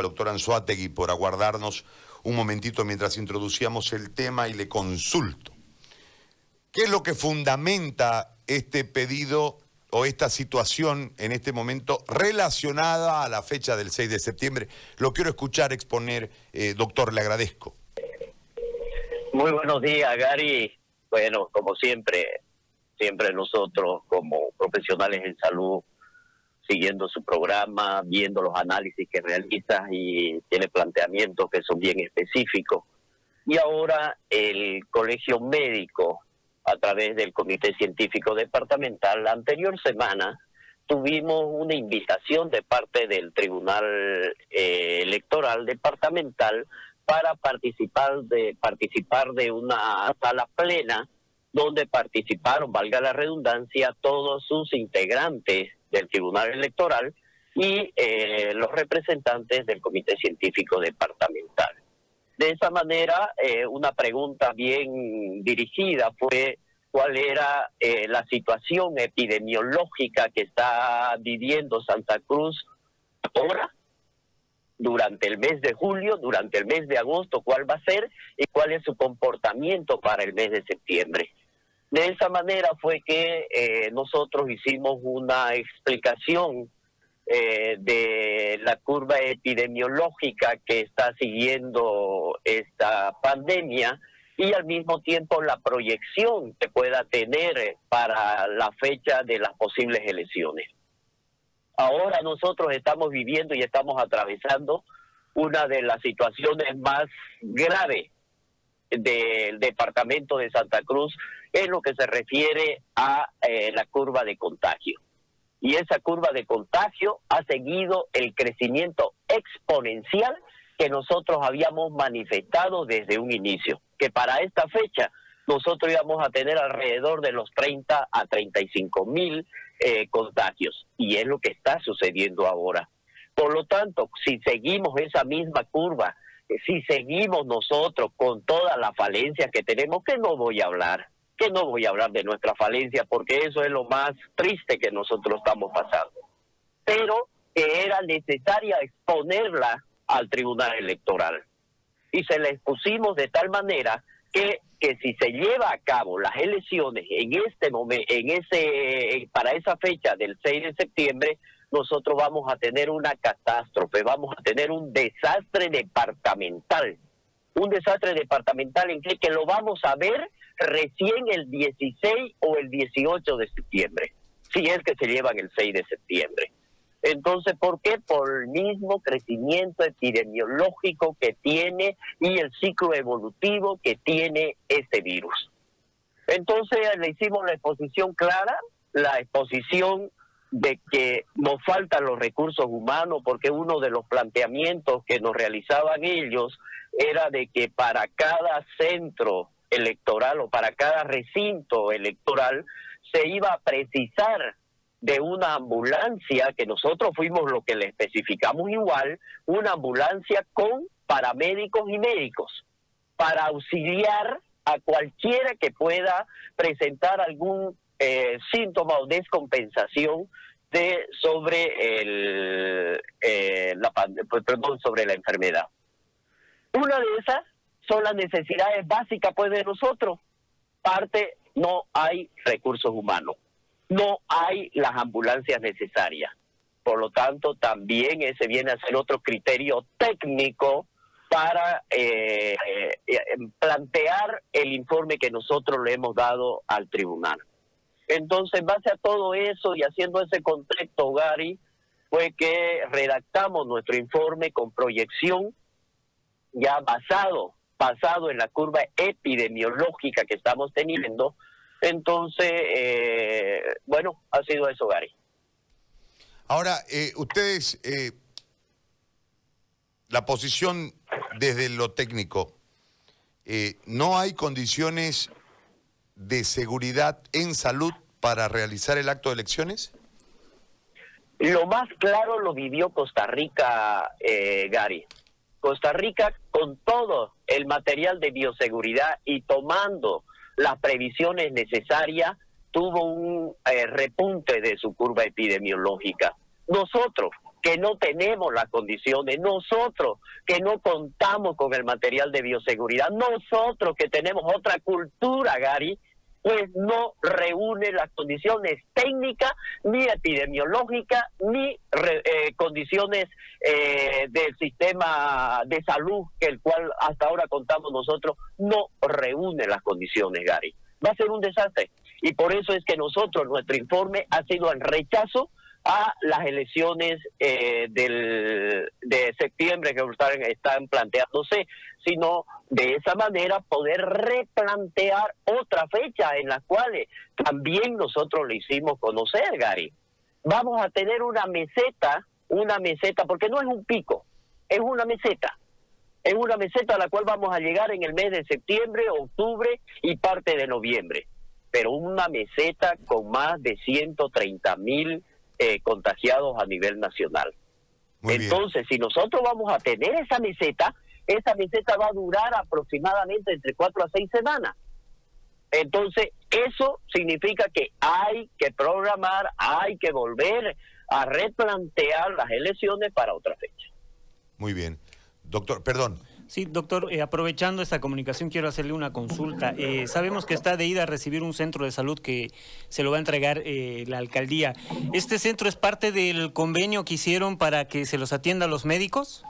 al doctor Anzuategui por aguardarnos un momentito mientras introducíamos el tema y le consulto. ¿Qué es lo que fundamenta este pedido o esta situación en este momento relacionada a la fecha del 6 de septiembre? Lo quiero escuchar exponer, eh, doctor, le agradezco. Muy buenos días, Gary. Bueno, como siempre, siempre nosotros como profesionales en salud siguiendo su programa, viendo los análisis que realiza y tiene planteamientos que son bien específicos. Y ahora el Colegio Médico, a través del Comité Científico Departamental, la anterior semana tuvimos una invitación de parte del Tribunal eh, Electoral Departamental para participar de participar de una sala plena donde participaron, valga la redundancia, todos sus integrantes del Tribunal Electoral y eh, los representantes del Comité Científico Departamental. De esa manera, eh, una pregunta bien dirigida fue cuál era eh, la situación epidemiológica que está viviendo Santa Cruz ahora, durante el mes de julio, durante el mes de agosto, cuál va a ser y cuál es su comportamiento para el mes de septiembre. De esa manera fue que eh, nosotros hicimos una explicación eh, de la curva epidemiológica que está siguiendo esta pandemia y al mismo tiempo la proyección que pueda tener para la fecha de las posibles elecciones. Ahora nosotros estamos viviendo y estamos atravesando una de las situaciones más graves del departamento de Santa Cruz en lo que se refiere a eh, la curva de contagio. Y esa curva de contagio ha seguido el crecimiento exponencial que nosotros habíamos manifestado desde un inicio, que para esta fecha nosotros íbamos a tener alrededor de los 30 a 35 mil eh, contagios. Y es lo que está sucediendo ahora. Por lo tanto, si seguimos esa misma curva si seguimos nosotros con todas las falencias que tenemos, que no voy a hablar, que no voy a hablar de nuestra falencia, porque eso es lo más triste que nosotros estamos pasando. Pero que era necesaria exponerla al Tribunal Electoral. Y se la expusimos de tal manera que, que si se lleva a cabo las elecciones en este momento, en ese, para esa fecha del 6 de septiembre, nosotros vamos a tener una catástrofe, vamos a tener un desastre departamental. Un desastre departamental en que, que lo vamos a ver recién el 16 o el 18 de septiembre, si es que se llevan el 6 de septiembre. Entonces, ¿por qué? Por el mismo crecimiento epidemiológico que tiene y el ciclo evolutivo que tiene este virus. Entonces, le hicimos la exposición clara, la exposición de que nos faltan los recursos humanos, porque uno de los planteamientos que nos realizaban ellos era de que para cada centro electoral o para cada recinto electoral se iba a precisar de una ambulancia, que nosotros fuimos lo que le especificamos igual, una ambulancia con paramédicos y médicos, para auxiliar a cualquiera que pueda presentar algún eh, síntoma o descompensación de sobre el eh, la perdón sobre la enfermedad. Una de esas son las necesidades básicas pues de nosotros. Parte no hay recursos humanos, no hay las ambulancias necesarias. Por lo tanto, también ese viene a ser otro criterio técnico para eh, plantear el informe que nosotros le hemos dado al tribunal. Entonces, en base a todo eso y haciendo ese contexto, Gary, fue que redactamos nuestro informe con proyección ya basado, basado en la curva epidemiológica que estamos teniendo. Entonces, eh, bueno, ha sido eso, Gary. Ahora, eh, ustedes, eh, la posición desde lo técnico, ¿no hay condiciones de seguridad en salud para realizar el acto de elecciones? Lo más claro lo vivió Costa Rica, eh, Gary. Costa Rica con todo el material de bioseguridad y tomando las previsiones necesarias, tuvo un eh, repunte de su curva epidemiológica. Nosotros, que no tenemos las condiciones, nosotros que no contamos con el material de bioseguridad, nosotros que tenemos otra cultura, Gary, pues no reúne las condiciones técnicas, ni epidemiológicas, ni eh, condiciones eh, del sistema de salud, que el cual hasta ahora contamos nosotros, no reúne las condiciones, Gary. Va a ser un desastre. Y por eso es que nosotros, nuestro informe ha sido el rechazo a las elecciones eh, del, de septiembre que están, están planteándose, sino de esa manera poder replantear otra fecha en la cual también nosotros le hicimos conocer, Gary. Vamos a tener una meseta, una meseta, porque no es un pico, es una meseta. Es una meseta a la cual vamos a llegar en el mes de septiembre, octubre y parte de noviembre. Pero una meseta con más de 130 mil eh, contagiados a nivel nacional. Entonces, si nosotros vamos a tener esa meseta, esa meseta va a durar aproximadamente entre cuatro a seis semanas. Entonces, eso significa que hay que programar, hay que volver a replantear las elecciones para otra fecha. Muy bien. Doctor, perdón, Sí, doctor, eh, aprovechando esta comunicación quiero hacerle una consulta. Eh, sabemos que está de ida a recibir un centro de salud que se lo va a entregar eh, la alcaldía. ¿Este centro es parte del convenio que hicieron para que se los atienda a los médicos?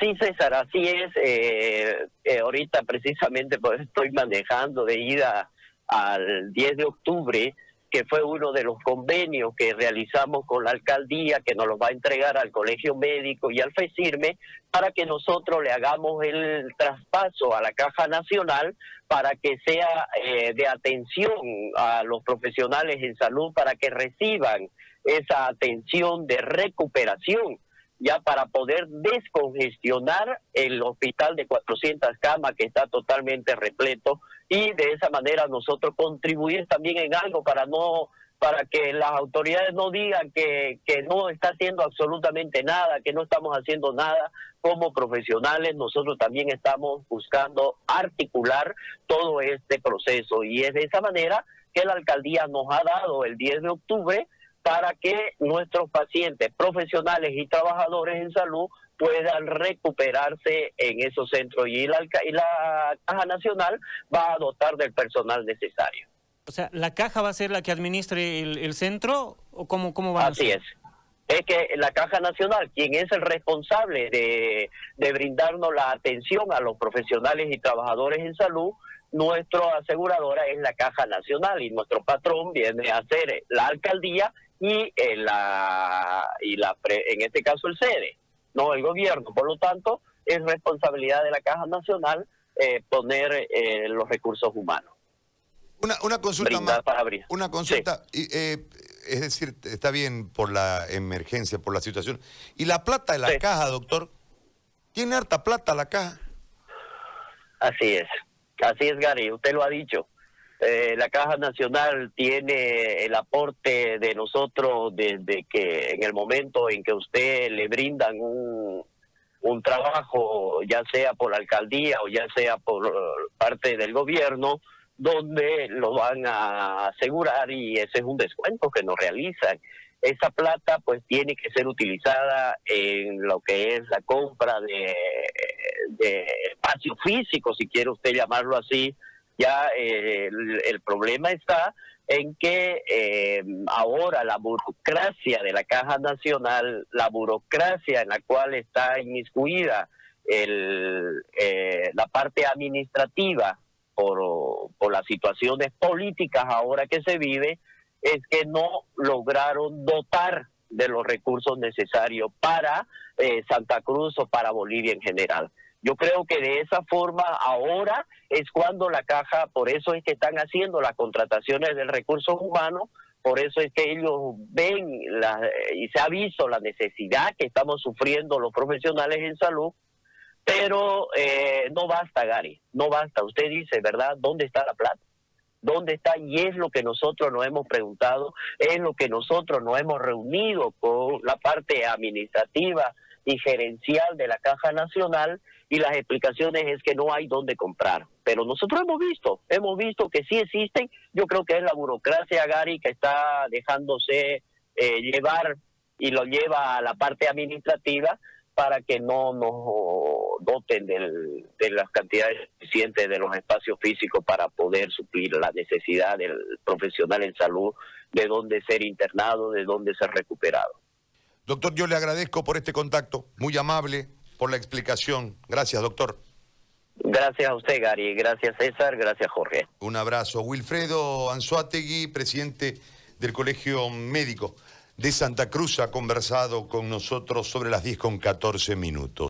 Sí, César, así es. ahorita precisamente pues, estoy manejando de ida al 10 de octubre que fue uno de los convenios que realizamos con la alcaldía, que nos los va a entregar al Colegio Médico y al FESIRME, para que nosotros le hagamos el traspaso a la Caja Nacional para que sea eh, de atención a los profesionales en salud, para que reciban esa atención de recuperación ya para poder descongestionar el hospital de 400 camas que está totalmente repleto y de esa manera nosotros contribuir también en algo para no para que las autoridades no digan que, que no está haciendo absolutamente nada, que no estamos haciendo nada. Como profesionales, nosotros también estamos buscando articular todo este proceso y es de esa manera que la alcaldía nos ha dado el 10 de octubre para que nuestros pacientes profesionales y trabajadores en salud puedan recuperarse en esos centros y la, y la Caja Nacional va a dotar del personal necesario. O sea, ¿la caja va a ser la que administre el, centro o cómo, cómo va Así es. Es que la Caja Nacional, quien es el responsable de, de brindarnos la atención a los profesionales y trabajadores en salud, nuestra aseguradora es la Caja Nacional y nuestro patrón viene a ser la alcaldía y eh, la y la en este caso el sede, no el gobierno. Por lo tanto, es responsabilidad de la Caja Nacional eh, poner eh, los recursos humanos. Una, una consulta más. Una consulta, es decir, está bien por la emergencia, por la situación. ¿Y la plata de la caja, doctor? ¿Tiene harta plata la caja? Así es, así es, Gary, usted lo ha dicho. Eh, la Caja Nacional tiene el aporte de nosotros desde que en el momento en que usted le brindan un, un trabajo, ya sea por la alcaldía o ya sea por parte del gobierno, donde lo van a asegurar y ese es un descuento que nos realizan. Esa plata pues tiene que ser utilizada en lo que es la compra de, de espacio físico, si quiere usted llamarlo así, ya eh, el, problema está en que eh, ahora la burocracia de la Caja Nacional, la burocracia en la cual está inmiscuida el, eh, la parte administrativa por, por las situaciones políticas ahora que se vive, es que no lograron dotar de los recursos necesarios para Santa Cruz o para Bolivia en general. Yo creo que de esa forma ahora es cuando la caja, por eso es que están haciendo las contrataciones del recursos humanos, por eso es que ellos ven la, y se ha visto la necesidad que estamos sufriendo los profesionales en salud, pero eh, no basta, Gary, no basta. Usted dice, ¿verdad? ¿Dónde está la plata? ¿Dónde está? Y es lo que nosotros nos hemos preguntado, es lo que nosotros nos hemos reunido con la parte administrativa y gerencial de la Caja Nacional y las explicaciones es que no hay dónde comprar. Pero nosotros hemos visto, hemos visto que sí existen, yo creo que es la burocracia, Gary, que está dejándose eh, llevar y lo lleva a la parte administrativa para que no nos doten de las cantidades suficientes de los espacios físicos para poder suplir la necesidad del profesional en salud, de dónde ser internado, de dónde ser recuperado. Doctor, yo le agradezco por este contacto, muy amable, por la explicación. Gracias, doctor. Gracias a usted, Gary. Gracias, César. Gracias, Jorge. Un abrazo. Wilfredo Anzuategui, presidente del Colegio Médico de Santa Cruz, ha conversado con nosotros sobre las 10 con 14 minutos.